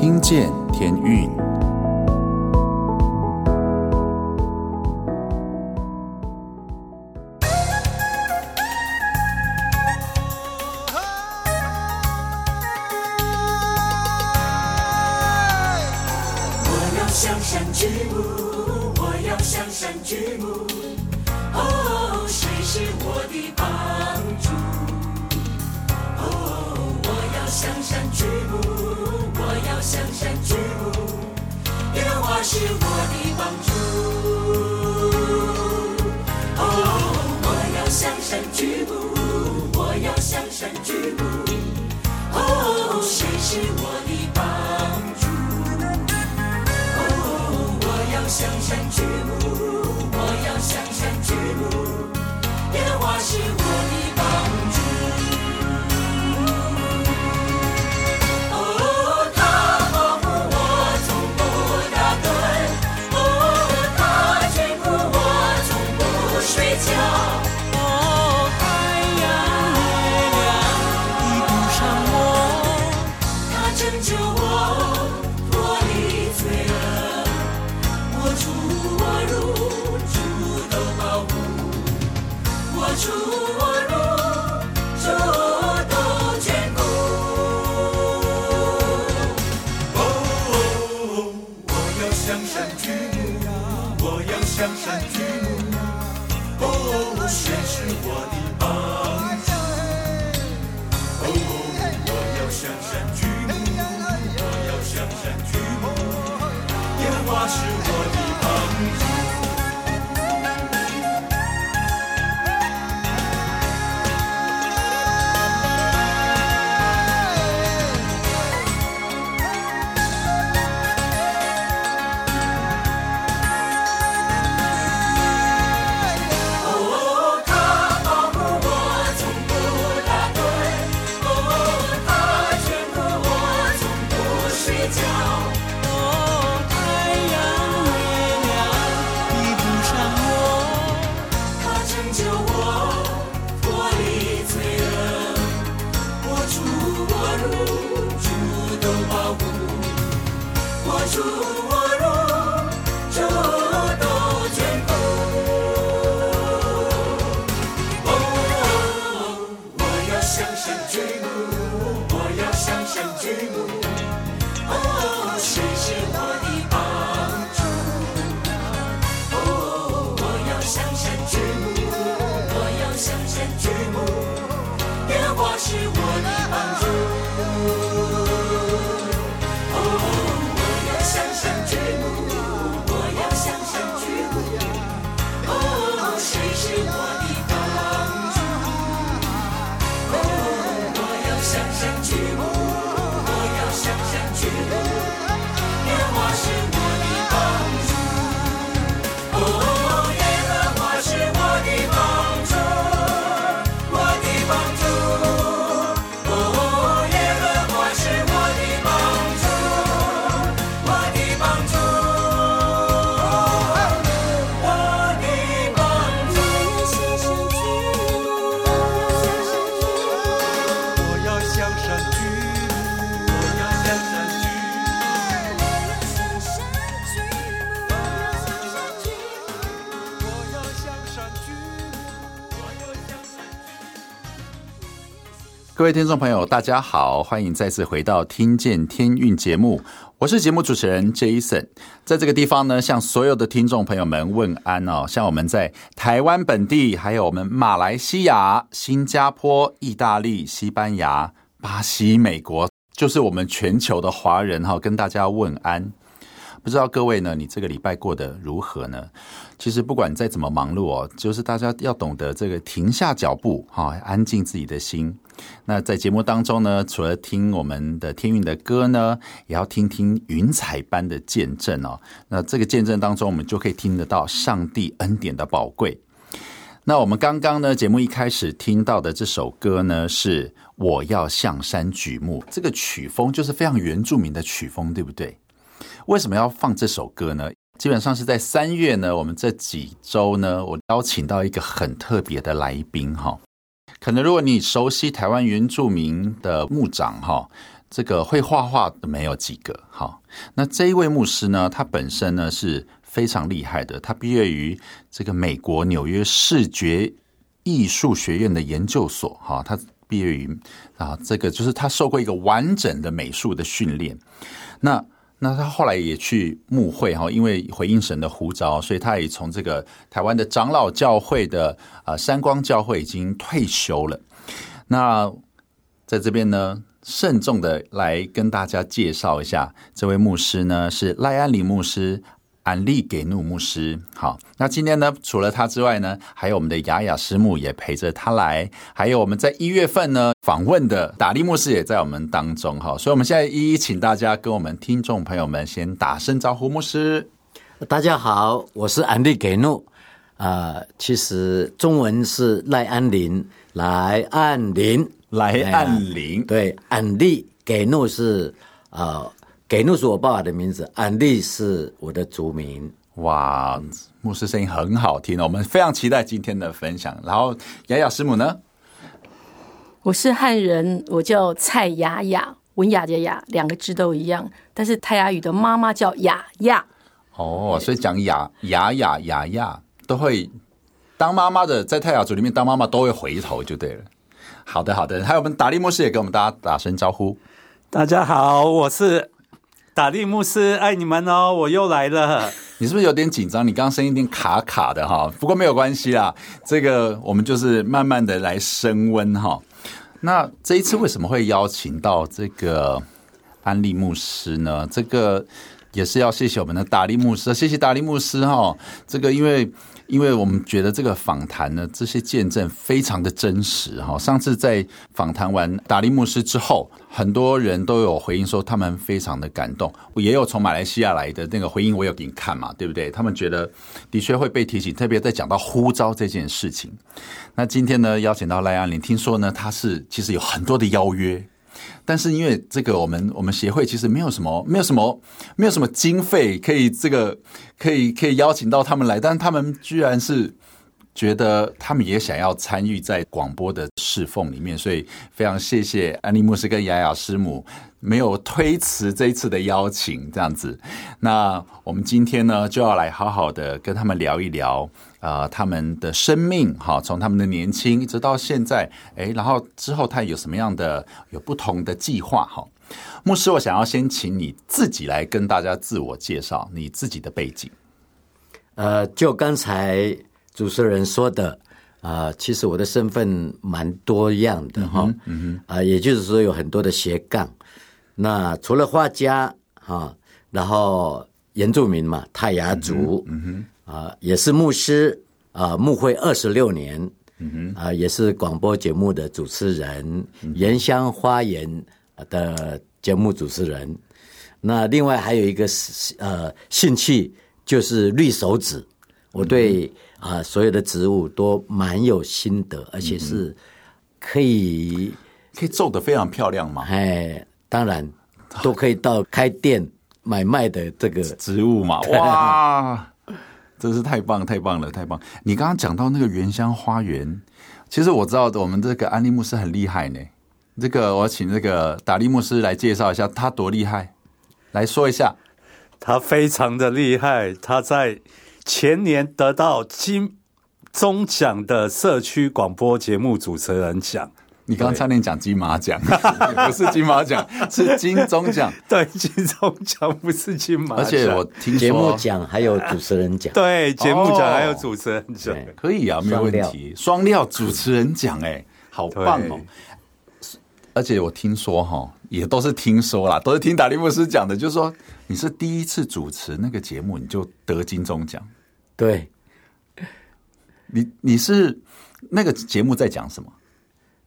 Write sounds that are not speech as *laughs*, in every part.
听见天韵。目。各位听众朋友，大家好，欢迎再次回到《听见天运》节目，我是节目主持人 Jason。在这个地方呢，向所有的听众朋友们问安哦。像我们在台湾本地，还有我们马来西亚、新加坡、意大利、西班牙、巴西、美国，就是我们全球的华人哈，跟大家问安。不知道各位呢，你这个礼拜过得如何呢？其实不管再怎么忙碌哦，就是大家要懂得这个停下脚步哈，安静自己的心。那在节目当中呢，除了听我们的天运的歌呢，也要听听云彩般的见证哦。那这个见证当中，我们就可以听得到上帝恩典的宝贵。那我们刚刚呢，节目一开始听到的这首歌呢，是我要向山举目。这个曲风就是非常原住民的曲风，对不对？为什么要放这首歌呢？基本上是在三月呢，我们这几周呢，我邀请到一个很特别的来宾哈。可能如果你熟悉台湾原住民的牧长哈，这个会画画的没有几个。好，那这一位牧师呢，他本身呢是非常厉害的，他毕业于这个美国纽约视觉艺术学院的研究所。哈，他毕业于啊，这个就是他受过一个完整的美术的训练。那那他后来也去牧会哈，因为回应神的呼召，所以他也从这个台湾的长老教会的啊山光教会已经退休了。那在这边呢，慎重的来跟大家介绍一下，这位牧师呢是赖安里牧师。安利给怒牧师，好，那今天呢，除了他之外呢，还有我们的雅雅师母也陪着他来，还有我们在一月份呢访问的达利牧师也在我们当中，哈，所以我们现在一一请大家跟我们听众朋友们先打声招呼，牧师，大家好，我是安利给怒，啊、呃，其实中文是赖安林，来安林，来安林，对，安利给怒是啊。呃给怒是我爸爸的名字，安利是我的族名。哇，牧师声音很好听哦，我们非常期待今天的分享。然后雅雅师母呢？我是汉人，我叫蔡雅雅，文雅的雅，两个字都一样。但是泰雅语的妈妈叫雅雅。哦，所以讲雅雅雅雅雅都会当妈妈的，在泰雅族里面当妈妈都会回头就对了。好的，好的。还有我们达利牧师也跟我们大家打声招呼。大家好，我是。达利牧师，爱你们哦！我又来了。*laughs* 你是不是有点紧张？你刚刚声音有点卡卡的哈。不过没有关系啦，这个我们就是慢慢的来升温哈。那这一次为什么会邀请到这个安利牧师呢？这个也是要谢谢我们的达利牧师，谢谢达利牧师哈。这个因为。因为我们觉得这个访谈呢，这些见证非常的真实哈。上次在访谈完达利牧师之后，很多人都有回应说他们非常的感动，也有从马来西亚来的那个回应，我有给你看嘛，对不对？他们觉得的确会被提醒，特别在讲到呼召这件事情。那今天呢，邀请到赖安林，听说呢他是其实有很多的邀约。但是因为这个，我们我们协会其实没有什么，没有什么，没有什么经费可以这个可以可以邀请到他们来，但他们居然是觉得他们也想要参与在广播的侍奉里面，所以非常谢谢安利牧师跟雅雅师母没有推辞这一次的邀请，这样子。那我们今天呢就要来好好的跟他们聊一聊。啊、呃，他们的生命哈，从他们的年轻一直到现在，哎，然后之后他有什么样的有不同的计划哈？牧师，我想要先请你自己来跟大家自我介绍你自己的背景。呃，就刚才主持人说的啊、呃，其实我的身份蛮多样的哈，啊、呃，也就是说有很多的斜杠。那除了画家哈，然后原住民嘛，泰雅族，嗯哼。啊，也是牧师啊，牧会二十六年，嗯哼，啊，也是广播节目的主持人，原乡花园的节目主持人。那另外还有一个呃兴趣就是绿手指，我对啊所有的植物都蛮有心得，而且是可以可以做的非常漂亮嘛。哎，当然都可以到开店买卖的这个植物嘛，哇。真是太棒，太棒了，太棒！你刚刚讲到那个原乡花园，其实我知道我们这个安利牧师很厉害呢。这个我请这个达利牧师来介绍一下他多厉害，来说一下。他非常的厉害，他在前年得到金钟奖的社区广播节目主持人奖。你刚刚差点讲金马奖，*laughs* 不是金马奖，*laughs* 是金钟奖。对，金钟奖不是金马奖。而且我听说节目奖还有主持人奖。对，节目奖还有主持人奖，可以啊，没有问题。双料主持人奖，哎，好棒哦！而且我听说哈，也都是听说啦，都是听达利牧师讲的，就是说你是第一次主持那个节目，你就得金钟奖。对，你你是那个节目在讲什么？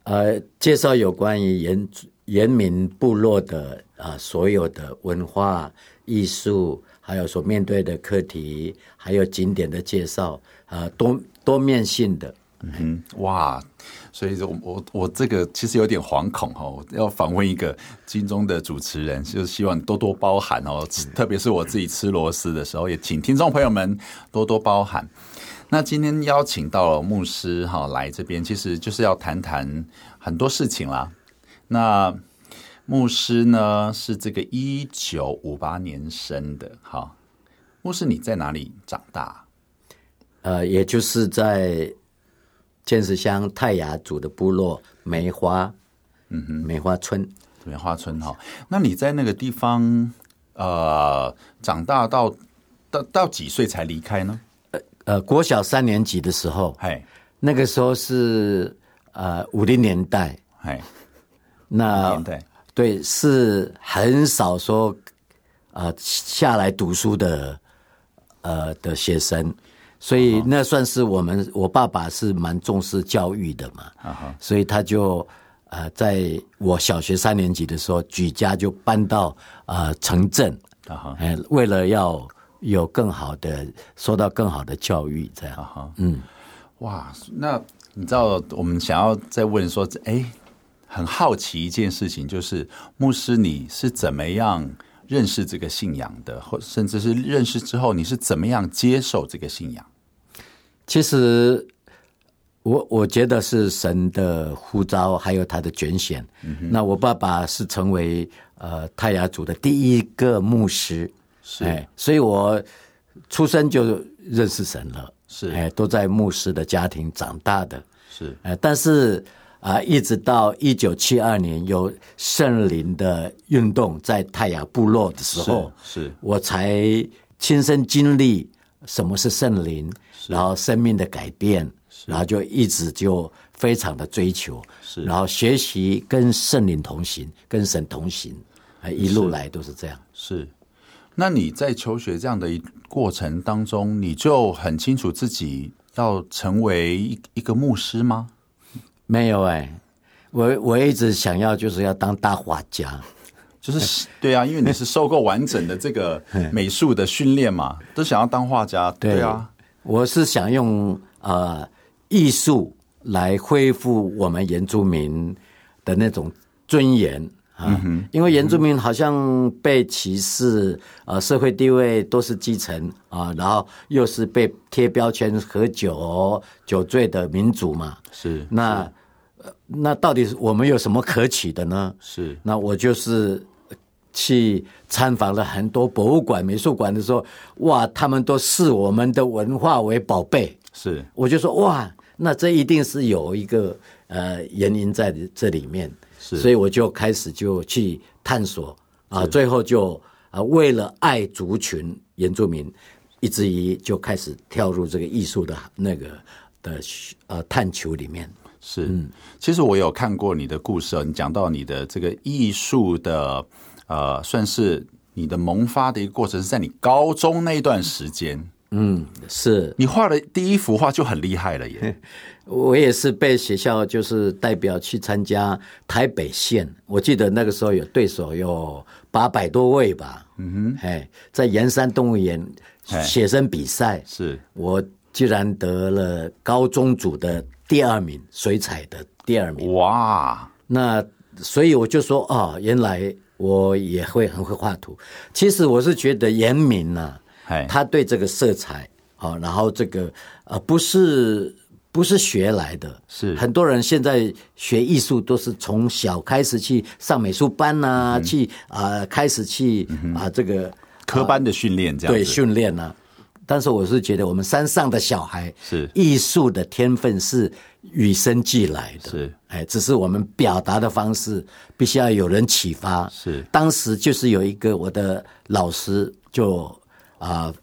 呃，介绍有关于原原民部落的啊、呃，所有的文化艺术，还有所面对的课题，还有景点的介绍，啊、呃，多多面性的。嗯哼，哇，所以说我我我这个其实有点惶恐哈，我要访问一个金钟的主持人，就是希望多多包涵哦，特别是我自己吃螺丝的时候，也请听众朋友们多多包涵。那今天邀请到了牧师哈来这边，其实就是要谈谈很多事情啦。那牧师呢是这个一九五八年生的。好，牧师你在哪里长大？呃，也就是在尖石乡泰雅族的部落梅花，嗯哼，梅花村，梅花村哈。那你在那个地方呃长大到到到几岁才离开呢？呃呃，国小三年级的时候，哎，那个时候是呃五零年代，哎，那年代。对是很少说呃下来读书的呃的学生。所以那算是我们，我爸爸是蛮重视教育的嘛，所以他就呃，在我小学三年级的时候，举家就搬到呃城镇，哎，为了要有更好的，受到更好的教育，这样，嗯，哇，那你知道我们想要再问说，哎，很好奇一件事情，就是牧师你是怎么样认识这个信仰的，或甚至是认识之后，你是怎么样接受这个信仰？其实我我觉得是神的呼召，还有他的拣选。嗯、那我爸爸是成为呃泰雅族的第一个牧师，是，哎，所以我出生就认识神了，是，哎，都在牧师的家庭长大的，是，哎，但是啊、呃，一直到一九七二年有圣灵的运动在泰雅部落的时候，是，是。我才亲身经历什么是圣灵。然后生命的改变，然后就一直就非常的追求，是，然后学习跟圣灵同行，跟神同行，一路来都是这样。是，是，那你在求学这样的一过程当中，你就很清楚自己要成为一一个牧师吗？没有哎、欸，我我一直想要就是要当大画家，就是对啊，因为你是受过完整的这个 *laughs* 美术的训练嘛，都想要当画家，对啊。我是想用呃艺术来恢复我们原住民的那种尊严啊，嗯、因为原住民好像被歧视，呃，社会地位都是基层啊，然后又是被贴标签喝酒酒醉的民族嘛，是那是那到底我们有什么可取的呢？是那我就是。去参访了很多博物馆、美术馆的时候，哇，他们都视我们的文化为宝贝。是，我就说哇，那这一定是有一个呃原因在这里面。是，所以我就开始就去探索啊，最后就啊为了爱族群原住民，以至于就开始跳入这个艺术的那个的呃探求里面。是，嗯，其实我有看过你的故事哦，你讲到你的这个艺术的。呃，算是你的萌发的一个过程，是在你高中那段时间。嗯，是你画的第一幅画就很厉害了耶。*laughs* 我也是被学校就是代表去参加台北县，我记得那个时候有对手有八百多位吧。嗯哼，哎，在盐山动物园写生比赛，是我居然得了高中组的第二名，水彩的第二名。哇，那所以我就说哦，原来。我也会很会画图，其实我是觉得严明呐，他对这个色彩啊，然后这个呃不是不是学来的，是。很多人现在学艺术都是从小开始去上美术班呐、啊嗯，去啊、呃、开始去啊、嗯呃、这个科班的训练这样、呃、对训练呢。但是我是觉得我们山上的小孩是。艺术的天分是。与生俱来的，是。哎，只是我们表达的方式必须要有人启发。是，当时就是有一个我的老师就，啊，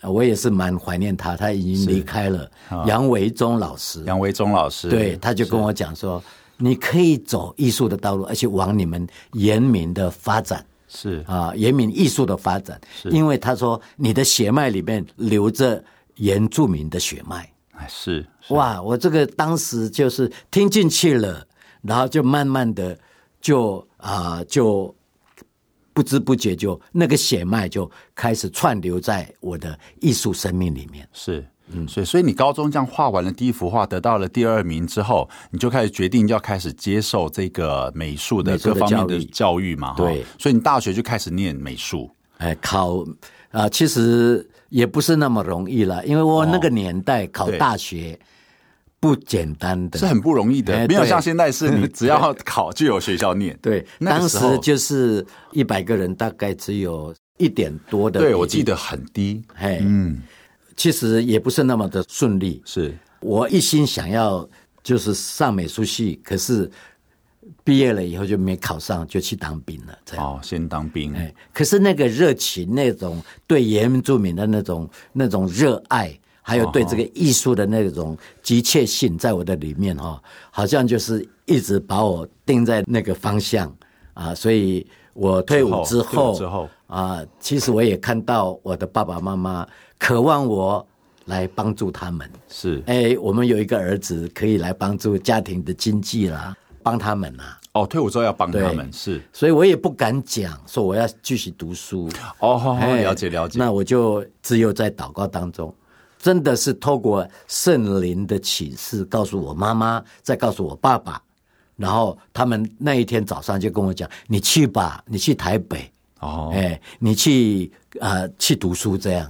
我也是蛮怀念他，他已经离开了。杨维忠老师，杨维忠老师，对，他就跟我讲说，你可以走艺术的道路，而且往你们原民的发展，是啊，原民艺术的发展，是因为他说你的血脉里面流着原住民的血脉。是，是哇！我这个当时就是听进去了，然后就慢慢的就啊、呃，就不知不觉就那个血脉就开始串流在我的艺术生命里面。是，嗯，所以所以你高中这样画完了第一幅画，得到了第二名之后，你就开始决定要开始接受这个美术的各方面的教育。嘛？对，所以你大学就开始念美术，哎，考啊、呃，其实。也不是那么容易了，因为我那个年代考大学不简单的，是很不容易的，没有像现在是你只要考就有学校念。对，当那个时候时就是一百个人，大概只有一点多的。对我记得很低，嘿，嗯，其实也不是那么的顺利。是我一心想要就是上美术系，可是毕业了以后就没考上，就去当兵了。这样，哦，先当兵，哎，可是那个热情，那种对原住民的那种那种热爱，还有对这个艺术的那种急切性，在我的里面哈，好像就是一直把我定在那个方向啊。所以我退伍之后，之后啊，其实我也看到我的爸爸妈妈渴望我来帮助他们。是哎，我们有一个儿子可以来帮助家庭的经济啦，帮他们啦。哦，退伍之后要帮他们，是所以我也不敢讲说我要继续读书。哦，哎了解了解。那我就只有在祷告当中，真的是透过圣灵的启示，告诉我妈妈，再告诉我爸爸，然后他们那一天早上就跟我讲：“你去吧，你去台北，哦哎，你去呃去读书这样。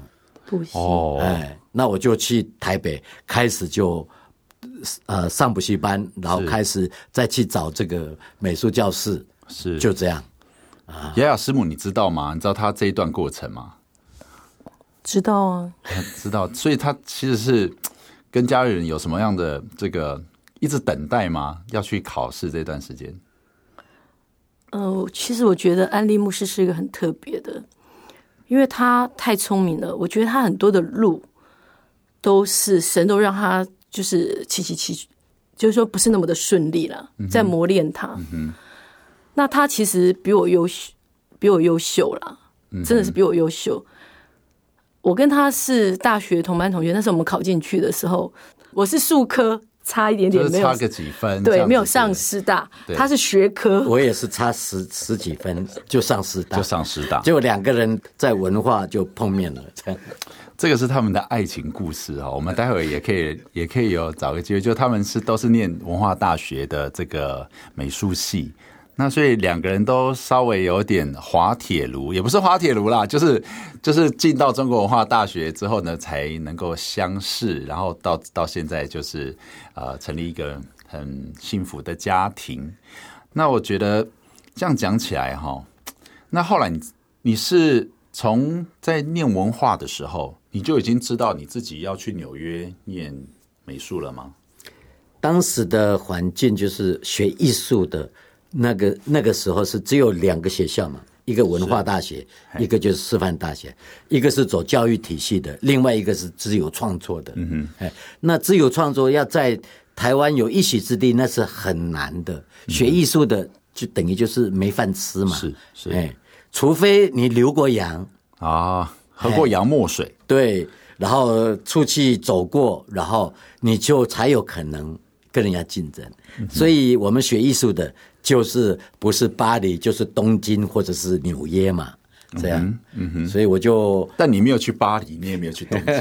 补习，哦，哎，那我就去台北，开始就呃上补习班，然后开始再去找这个美术教室，是就这样。啊雅雅师母，你知道吗？你知道他这一段过程吗？知道啊，*laughs* 知道，所以他其实是跟家人有什么样的这个一直等待吗？要去考试这段时间，呃，其实我觉得安利牧师是一个很特别的，因为他太聪明了。我觉得他很多的路都是神都让他就是起起起，就是说不是那么的顺利了，在磨练他。那他其实比我优秀，比我优秀啦，真的是比我优秀。我跟他是大学同班同学，那时候我们考进去的时候，我是数科差一点点，没有差个几分，对，没有上师大对，他是学科。我也是差十十几分 *laughs* 就上师大，就上师大，结果两个人在文化就碰面了，这样。这个是他们的爱情故事哦。我们待会儿也可以也可以有找个机会，就他们是都是念文化大学的这个美术系，那所以两个人都稍微有点滑铁卢，也不是滑铁卢啦，就是就是进到中国文化大学之后呢，才能够相识，然后到到现在就是呃成立一个很幸福的家庭。那我觉得这样讲起来哈，那后来你你是从在念文化的时候，你就已经知道你自己要去纽约念美术了吗？当时的环境就是学艺术的那个那个时候是只有两个学校嘛，一个文化大学，一个就是师范大学，一个是走教育体系的，另外一个是自由创作的。嗯哼，哎，那自由创作要在台湾有一席之地，那是很难的。学艺术的就等于就是没饭吃嘛，是是哎，除非你留过洋。啊，喝过洋墨水，对，然后出去走过，然后你就才有可能跟人家竞争。所以我们学艺术的，就是不是巴黎，就是东京或者是纽约嘛，这样。嗯哼，所以我就但你没有去巴黎，你也没有去东京，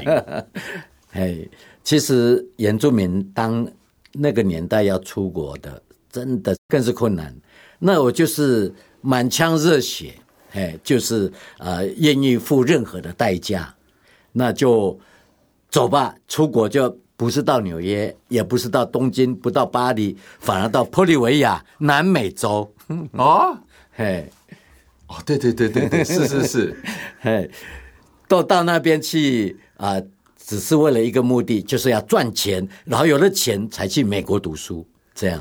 *laughs* 哎，其实原住民当那个年代要出国的，真的更是困难。那我就是满腔热血。哎，就是呃，愿意付任何的代价，那就走吧。出国就不是到纽约，也不是到东京，不到巴黎，反而到玻利维亚，南美洲。*laughs* 哦嘿，哦，对对对对对，*laughs* 是是是，嘿，都到那边去啊、呃，只是为了一个目的，就是要赚钱，然后有了钱才去美国读书，这样。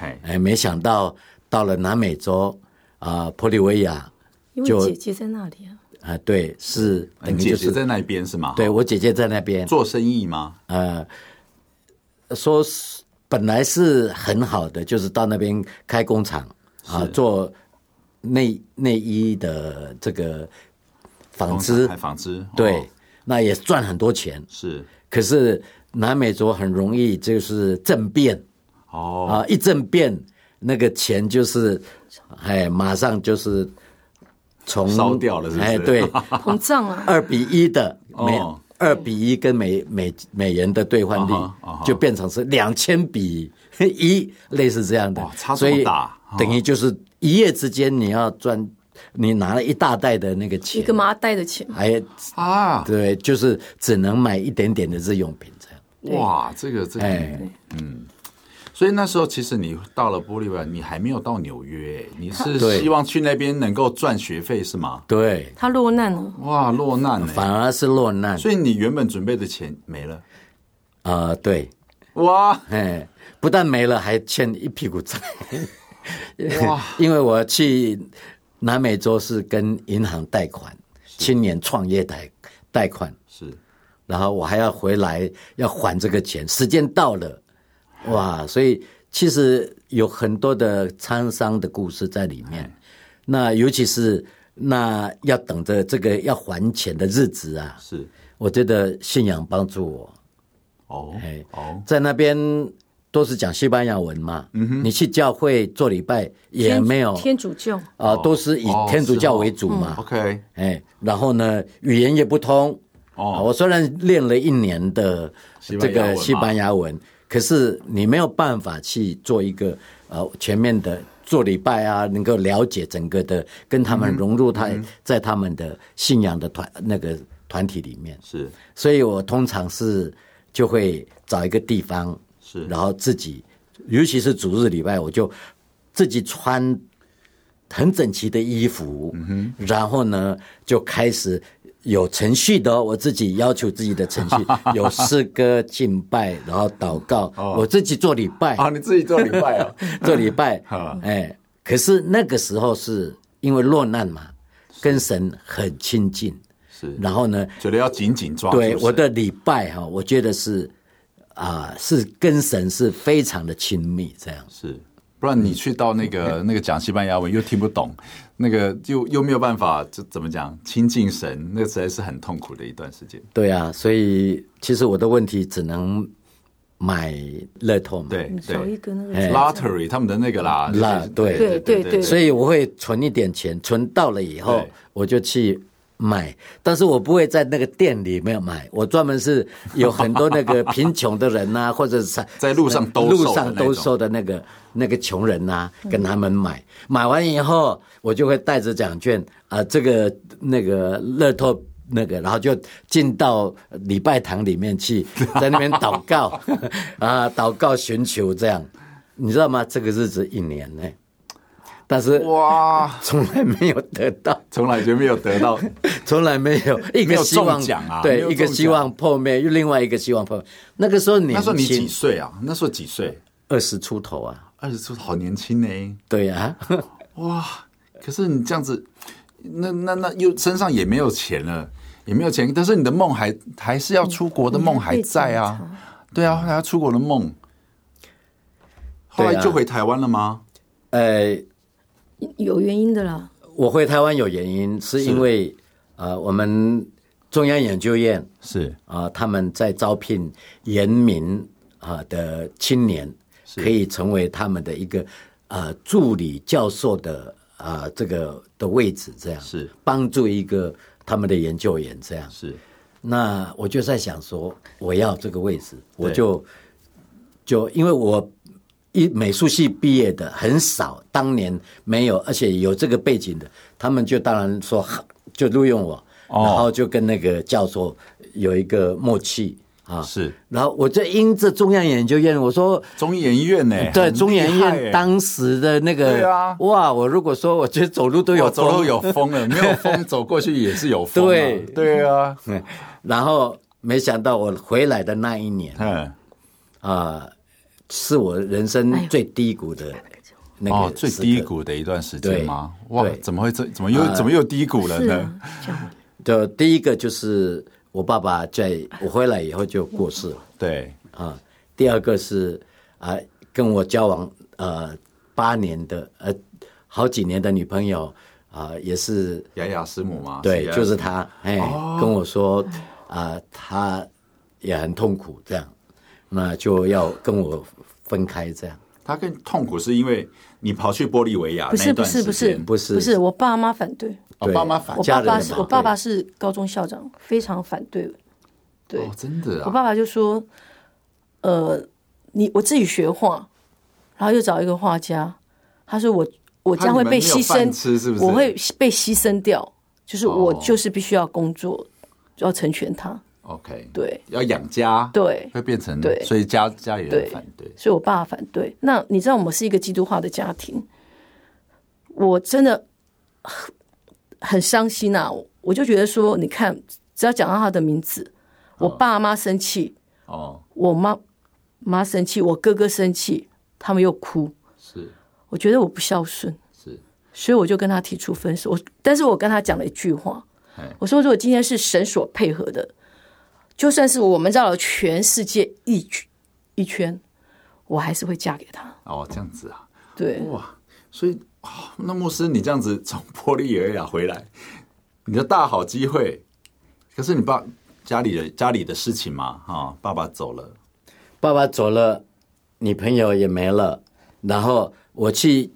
哎，哎，没想到到了南美洲啊，玻利维亚。就因为姐姐在那里啊，啊，对，是等于姐就是姐在那边是吗？对我姐姐在那边做生意吗？呃，说是本来是很好的，就是到那边开工厂啊，做内内衣的这个纺织，纺织，对哦，那也赚很多钱。是可是南美洲很容易就是政变哦，啊，一政变那个钱就是哎，马上就是从烧掉了是不是？哎，对。*laughs* 膨胀了，二比一的美哦。二比一跟美美美元的兑换率就变成是两千比一，*laughs* 类似这样的。哇，差这所以么大哦等于就是一夜之间你要赚，你拿了一大袋的那个钱。一，个麻袋的钱，还啊，对，就是只能买一点点的日用品这样。哇，这个这个，哎，所以那时候其实你到了玻利维亚，你还没有到纽约，你是希望去那边能够赚学费是吗？对，他落难了，哇，落难呢，反而是落难。所以你原本准备的钱没了，啊、对，哇。哎，不但没了，还欠一屁股债。哇，*laughs* 因为我去南美洲是跟银行贷款，青年创业贷贷款，是。然后我还要回来要还这个钱，时间到了，哇！所以其实有很多的沧桑的故事在里面。那尤其是那要等着这个要还钱的日子啊，是我觉得信仰帮助我。哦哎哦，在那边都是讲西班牙文嘛，嗯你去教会做礼拜也没有天主教，啊、都是以哦天主教为嗯主嘛。OK 哎，然后呢，语言也不通。啊哦，我虽然练了一年的这西班牙文嘛个西班牙文，可是你没有办法去做一个呃全面的做礼拜啊，能够了解整个的，跟他们融入他、在他们的信仰的团那个团体里面。是。所以我通常是就会找一个地方，是。然后自己，尤其是主日礼拜，我就自己穿很整齐的衣服，然后呢就开始有程序的、哦，我自己要求自己的程序，*laughs* 有诗歌敬拜，然后祷告，我自己做礼拜，啊，你自己做礼拜啊，*laughs* 做礼拜。*laughs* 好，哎，可是那个时候是因为落难嘛，跟神很亲近，是，然后呢，觉得要紧紧抓住对我的礼拜哈，我觉得是啊、是跟神是非常的亲密，这样。是，不然你去到那个那个讲西班牙文又听不懂，那个又又没有办法，就怎么讲亲近神，那个实在是很痛苦的一段时间。对啊，所以其实我的问题只能买乐透嘛，对少一对个那个哎，lottery 他们的那个啦，啦对对对对所以我会存一点钱，存到了以后我就去买，但是我不会在那个店里面买，我专门是有很多那个贫穷的人呐、或者是 *laughs* 在路上兜售的路上兜售的那个那个穷人呐、跟他们买，买完以后我就会带着奖券啊、这个那个乐透。那个，然后就进到礼拜堂里面去，*laughs* 在那边祷告啊，祷告寻求这样，你知道吗？这个日子一年呢，但是哇，从来没有得到，从来就没有得到，*laughs* 从来没有一个希望奖啊对一个希望破灭，又另外一个希望破灭。那个时候年那时候你几轻，岁啊？那时候几岁？二十出头啊，二十出，好年轻呢。对呀、啊，哇！可是你这样子，那那那又身上也没有钱了，也没有钱，但是你的梦还还是要出国的梦还在啊。对啊，还要出国的梦。后来就回台湾了吗？呃，有原因的啦。我回台湾有原因，是因为呃，我们中央研究院是啊、他们在招聘原民啊、的青年，可以成为他们的一个呃助理教授的啊、这个的位置，这样是。帮助一个他们的研究员这样。是。那我就在想说，我要这个位置，我就就因为我一美术系毕业的很少，当年没有，而且有这个背景的，他们就当然说好就录用我，然后就跟那个教授有一个默契啊，是然后我就因着中央研究院，我说。中研院呢？对很中研院当时的那个，对啊哇！我如果说我觉得走路都有有走路有风了，*laughs* 没有风走过去也是有风啊。对对啊，*laughs* 然后没想到我回来的那一年，嗯，啊、是我人生最低谷的那个、哦，最低。谷的一段时间吗？哇，怎么会这？怎么又怎么又低谷了呢？就第一个就是我爸爸在我回来以后就过世了对，啊。第二个是啊、跟我交往呃八年的呃好几年的女朋友啊、也是雅雅师母嘛？对，就是她哎、哦跟我说啊、她也很痛苦这样，那就要跟我分开这样。他更痛苦是因为你跑去玻利维亚不是不那段时是不是间。不是不是，我爸妈反对，我，爸妈反我爸爸是我爸爸是高中校长，非常反对。对，哦，真的啊，我爸爸就说，呃，你我自己学画，然后又找一个画家，他说我我将会被牺牲，吃是不是？我会被牺牲掉，就是我哦。就是必须要工作，就要成全他。OK，对。要养家，对。会变成对。所以家家里人反对，所以我爸反对。那你知道我们是一个基督化的家庭，我真的很很伤心呐、啊！我就觉得说，你看，只要讲到他的名字，我爸妈生气，哦，我妈妈生气，我哥哥生气，他们又哭，是。我觉得我不孝顺，是，所以我就跟他提出分手。我但是我跟他讲了一句话。哎，我说如果今天是神所配合的，就算是我们绕了全世界一圈一圈，我还是会嫁给他。哦，这样子啊，对，哇，所以、哦那牧师你这样子从玻利维亚回来，你的大好机会，可是你爸家里的家里的事情嘛，哈、哦，爸爸走了，爸爸走了，女朋友也没了，然后我去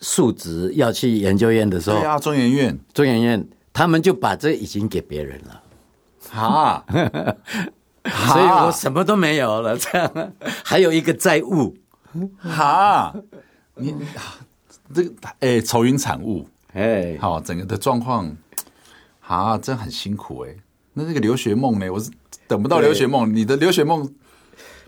述职要去研究院的时候，对啊，中研院。中研院他们就把这已经给别人了，*laughs* 哈，*laughs* 所以我什么都没有了。*laughs* 这样还有一个债务，哈，你这个哎，愁云惨雾，哎，好，整个的状况，啊，真很辛苦哎。那这个留学梦呢？我是等不到留学梦，你的留学梦，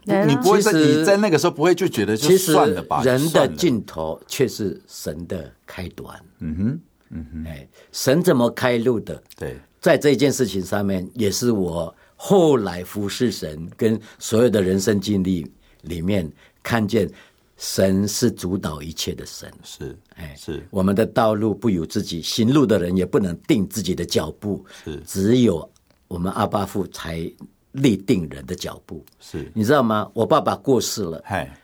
你不会在你在那个时候不会就觉得就算了吧？人的尽头却是神的开端。嗯哼，嗯哼，哎，神怎么开路的？对，在这件事情上面，也是我后来服侍神跟所有的人生经历里面看见，神是主导一切的神。是，哎，是我们的道路不由自己，行路的人也不能定自己的脚步，是只有我们阿巴父才立定人的脚步。是，你知道吗？我爸爸过世了，嗨，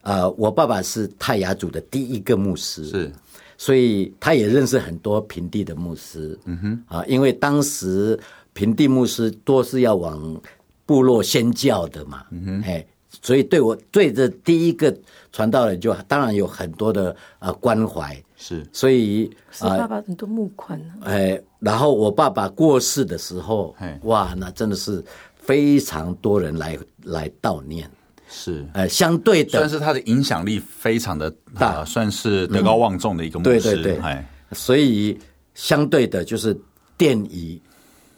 呃，我爸爸是泰雅族的第一个牧师，是所以他也认识很多平地的牧师。嗯哼，啊，因为当时平地牧师多是要往部落宣教的嘛。嗯哼，哎，所以对我对这第一个传道人就当然有很多的呃关怀。是所以是爸爸很多募款呢、哎，然后我爸爸过世的时候，哇，那真的是非常多人来来悼念。是，呃，相对的，算是他的影响力非常的大，算是德高望重的一个牧师。对对对。哎，所以相对的，就是电仪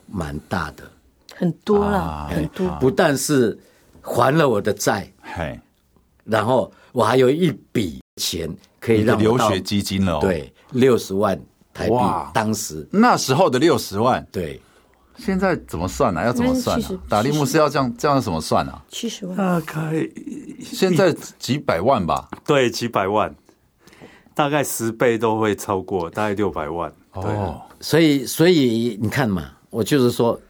蛮大的，很多啦，啊很多。不但是还了我的债，嘿，然后我还有一笔钱可以让留学基金了哦。，对六十万台币，当时。那时候的六十万，对现在怎么算呢、啊？要怎么算应该是70？啊打利木是要这样这样怎么算啊？七十万，大概现在几百万吧？对几百万，大概十倍都会超过，大概六百万。对，哦，所以所以你看嘛，我就是说。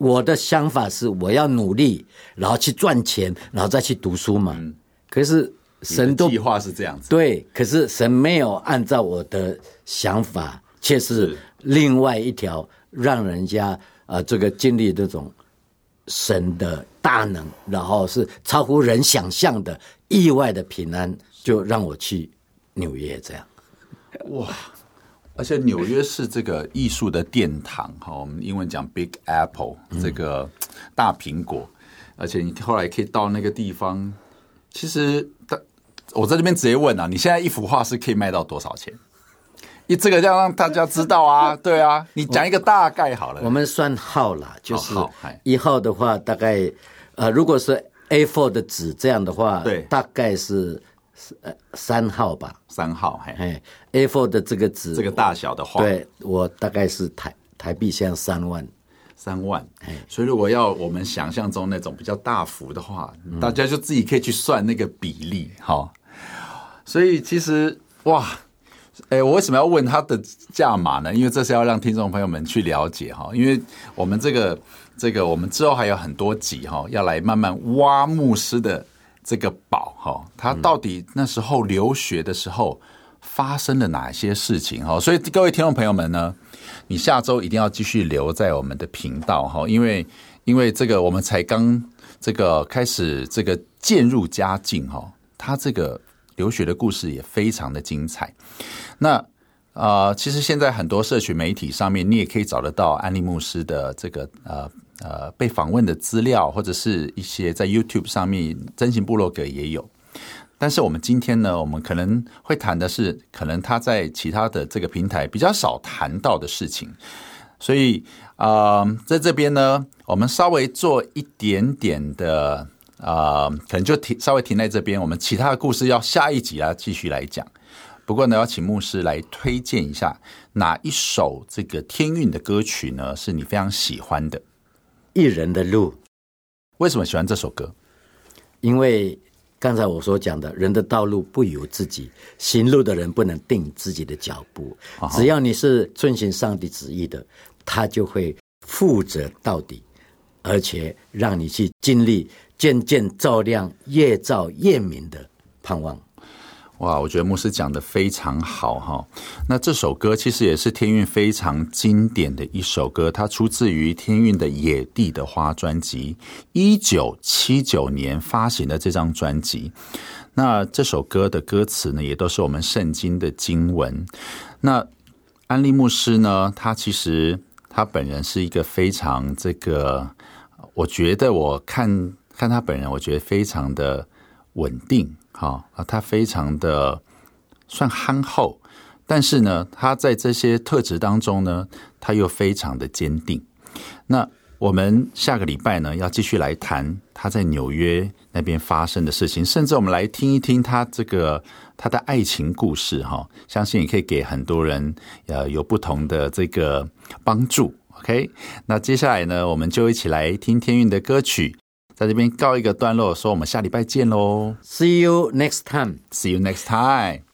我的想法是，我要努力，然后去赚钱，然后再去读书嘛。可是神都计划是这样子，对，可是神没有按照我的想法，却是是另外一条让人家呃这个经历这种神的大能，然后是超乎人想象的意外的平安，就让我去纽约这样。哇而且纽约是这个艺术的殿堂哈，我们英文讲 Big Apple，这个大苹果。而且你后来可以到那个地方，其实大我在这边直接问啊，你现在一幅画是可以卖到多少钱？一这个要让大家知道啊，*laughs* 对啊，你讲一个大概好了。我们算号啦，就是一号的话，大概呃，如果是 A4 的纸这样的话，对大概是呃三号吧。三号，嘿，哎，A4 的这个纸，这个大小的话，对我大概是台台币现在三万，三万。所以如果要我们想象中那种比较大幅的话，大家就自己可以去算那个比例哈。所以其实哇，哎，我为什么要问他的价码呢？因为这是要让听众朋友们去了解哈，因为我们这个这个我们之后还有很多集哈，要来慢慢挖牧师的这个宝哈，他到底那时候留学的时候发生了哪些事情哈？所以各位听众朋友们呢，你下周一定要继续留在我们的频道哈，因为因为这个我们才刚这个开始这个渐入佳境哈，他这个留学的故事也非常的精彩。那、呃，其实现在很多社群媒体上面，你也可以找得到安利牧师的这个呃呃被访问的资料，或者是一些在 YouTube 上面真情部落格也有。但是我们今天呢，我们可能会谈的是，可能他在其他的这个平台比较少谈到的事情。所以啊、呃，在这边呢，我们稍微做一点点的啊、呃，可能就停，稍微停在这边。我们其他的故事要下一集啊继续来讲。不过呢，要请牧师来推荐一下哪一首这个天韵的歌曲呢？是你非常喜欢的？一人的路。为什么喜欢这首歌？因为刚才我所讲的，人的道路不由自己，行路的人不能定自己的脚步。只要你是遵循上帝旨意的，他就会负责到底，而且让你去经历渐渐照亮、越照越明的盼望。哇，我觉得牧师讲得非常好哈。那这首歌其实也是天韵非常经典的一首歌，它出自于天韵的《野地的花》专辑，一九七九年发行的这张专辑。那这首歌的歌词呢，也都是我们圣经的经文。那安利牧师呢，他其实他本人是一个非常这个，我觉得我看看他本人，我觉得非常的稳定。好啊，他非常的算憨厚，但是呢，他在这些特质当中呢，他又非常的坚定。那我们下个礼拜呢，要继续来谈他在纽约那边发生的事情，甚至我们来听一听他这个他的爱情故事哈，相信也可以给很多人呃有不同的这个帮助。OK，那接下来呢，我们就一起来听天韵的歌曲。在这边告一个段落，说我们下礼拜见喽！See you next time. See you next time.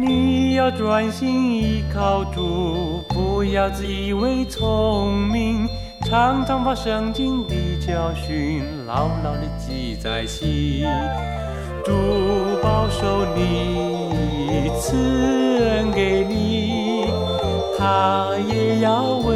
你要专心依靠主，不要自以为聪明，常常把圣经的教训牢牢地记在心。主保守你，赐恩给你，他也要为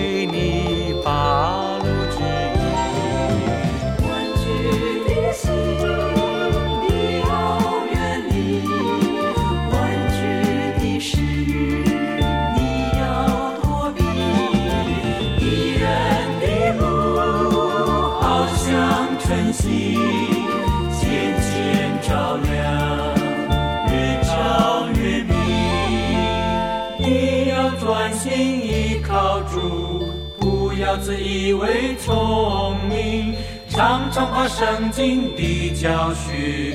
常常把圣经的教训。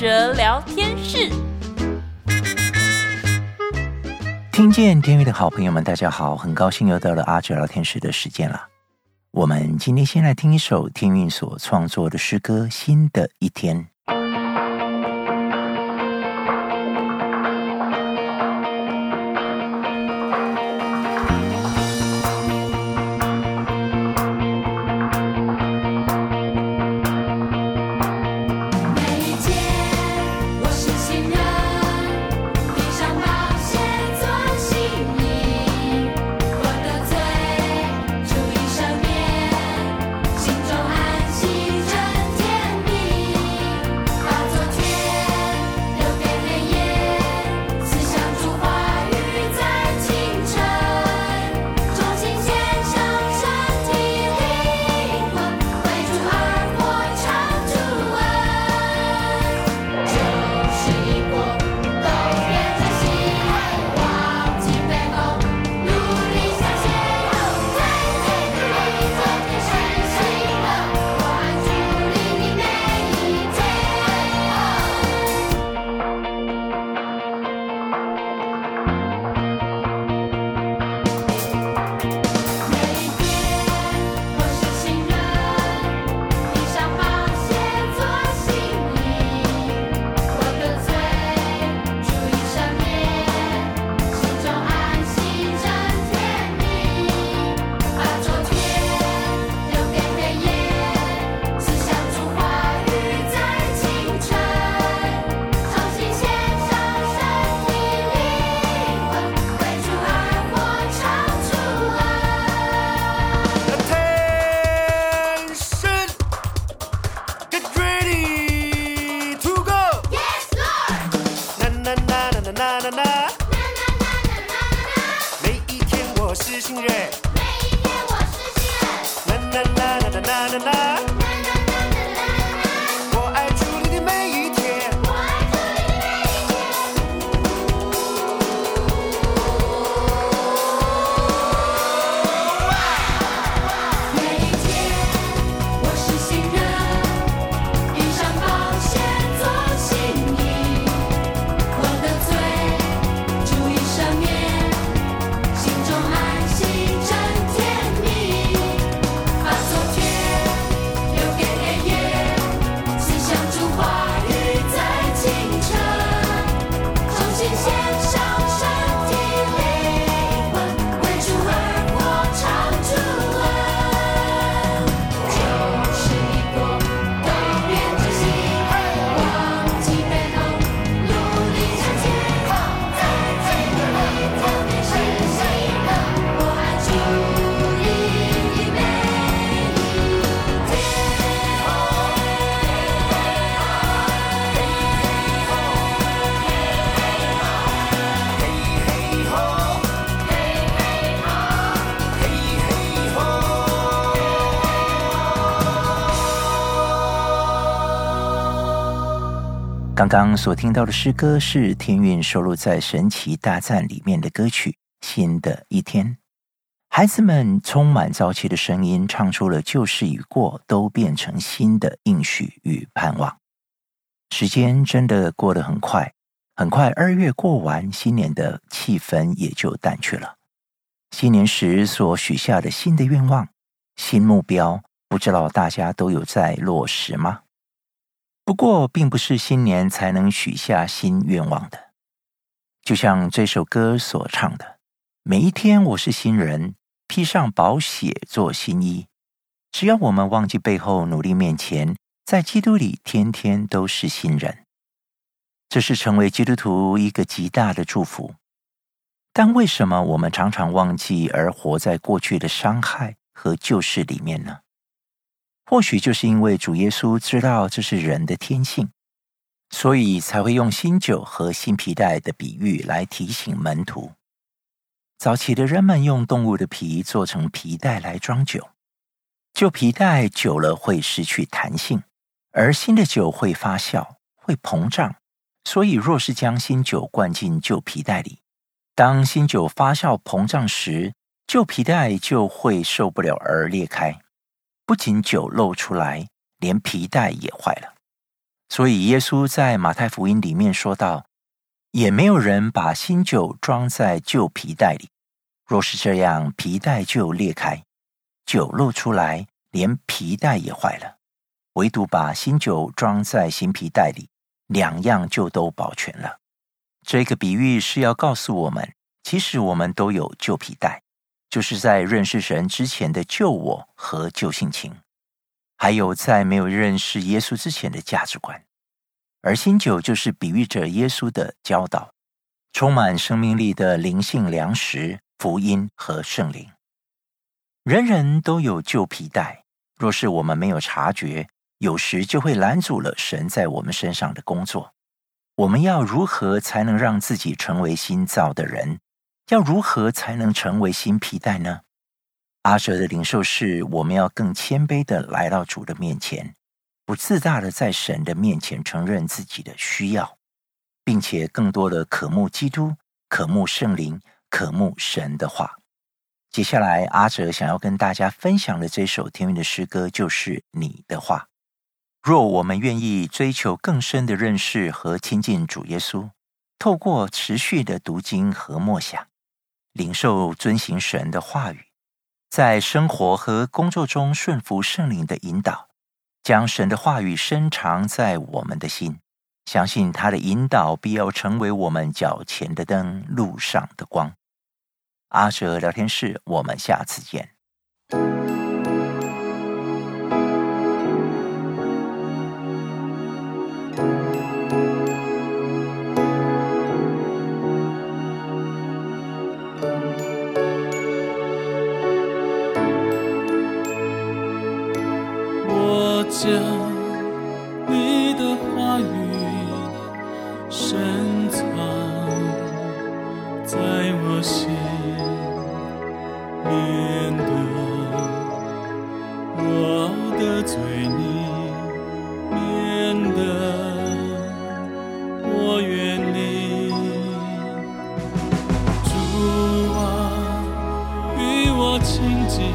哲聊天室。听见天宇的好朋友们，大家好，很高兴又到了阿哲聊天室的时间了。我们今天先来听一首天韵所创作的诗歌《新的一天》。刚所听到的诗歌是天韵收录在《神奇大赞》里面的歌曲《新的一天》。孩子们充满朝气的声音，唱出了旧事已过，都变成新的应许与盼望。时间真的过得很快，很快二月过完，新年的气氛也就淡去了。新年时所许下的新的愿望、新目标，不知道大家都有在落实吗？不过，并不是新年才能许下新愿望的。就像这首歌所唱的：“每一天我是新人，披上宝血做新衣。只要我们忘记背后，努力面前，在基督里天天都是新人。”这是成为基督徒一个极大的祝福。但为什么我们常常忘记而活在过去的伤害和旧事里面呢？或许就是因为主耶稣知道这是人的天性，所以才会用新酒和新皮带的比喻来提醒门徒。早期的人们用动物的皮做成皮带来装酒，旧皮带久了会失去弹性，而新的酒会发酵、会膨胀，所以若是将新酒灌进旧皮带里，当新酒发酵膨胀时，旧皮带就会受不了而裂开。不仅酒漏出来，连皮带也坏了。所以耶稣在马太福音里面说道：“也没有人把新酒装在旧皮袋里，若是这样，皮袋就裂开，酒漏出来，连皮带也坏了。唯独把新酒装在新皮袋里，两样就都保全了。”这个比喻是要告诉我们，其实我们都有旧皮带，就是在认识神之前的旧我和旧性情。还有在没有认识耶稣之前的价值观，而新酒就是比喻着耶稣的教导，充满生命力的灵性粮食、福音和圣灵。人人都有旧皮带，若是我们没有察觉，有时就会拦阻了神在我们身上的工作。我们要如何才能让自己成为新造的人？要如何才能成为新皮带呢？阿哲的领受是，我们要更谦卑的来到主的面前，不自大的在神的面前承认自己的需要，并且更多的渴慕基督、渴慕圣灵、渴慕神的话。接下来，阿哲想要跟大家分享的这首天韵的诗歌，就是你的话。若我们愿意追求更深的认识和亲近主耶稣，透过持续的读经和默想，领受遵行神的话语。在生活和工作中顺服圣灵的引导，将神的话语深藏在我们的心，相信他的引导必要成为我们脚前的灯，路上的光。阿哲聊天室，我们下次见。将你的话语深藏在我心，免得我的罪孽，免得我远离。主啊，与我亲近，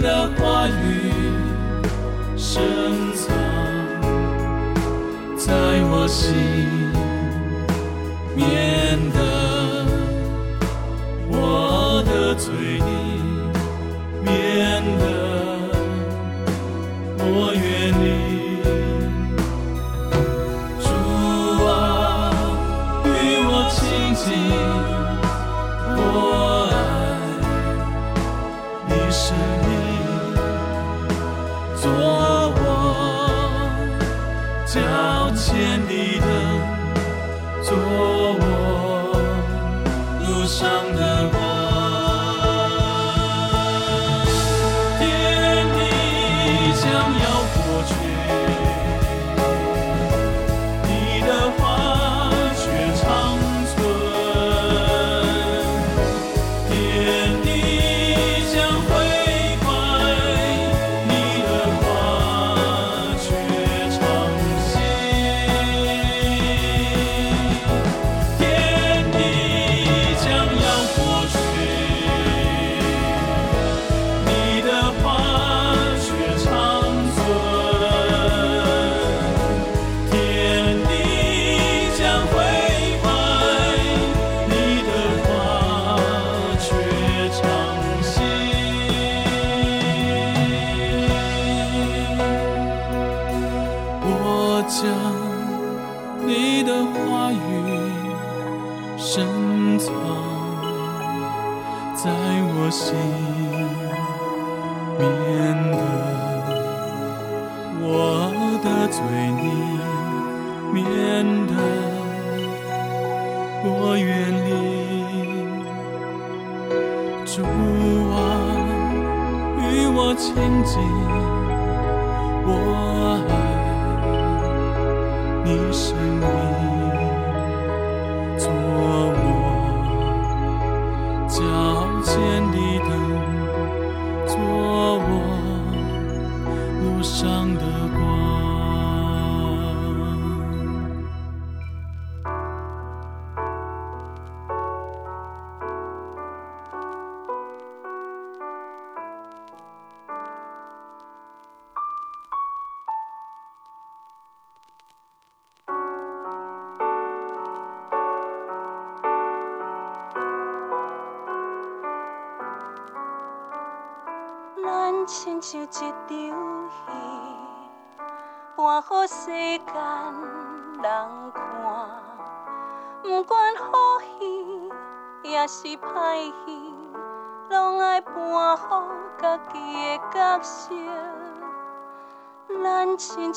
的话语深藏在我心，主啊，与我亲近，我爱你是我。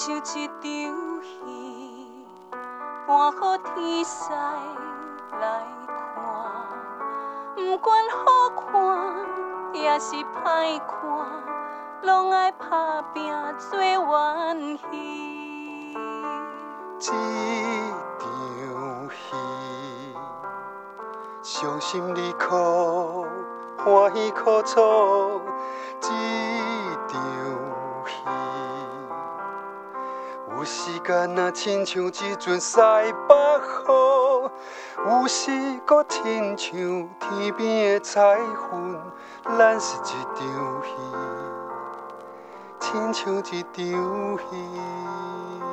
像一场戏，搬好天师来看。不管好看也是歹看，拢爱打拼做演戏。这场戏，伤心离苦，欢喜苦楚。时间啊亲像一阵西北风，有时阁亲像天边的彩云。咱是一场戏，亲像一场戏。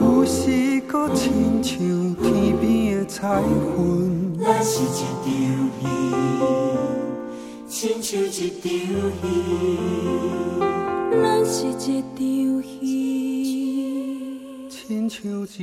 有时搁亲像天边的彩云。咱是一场戏，亲像一场戏，咱是一场戏。亲像一场戏。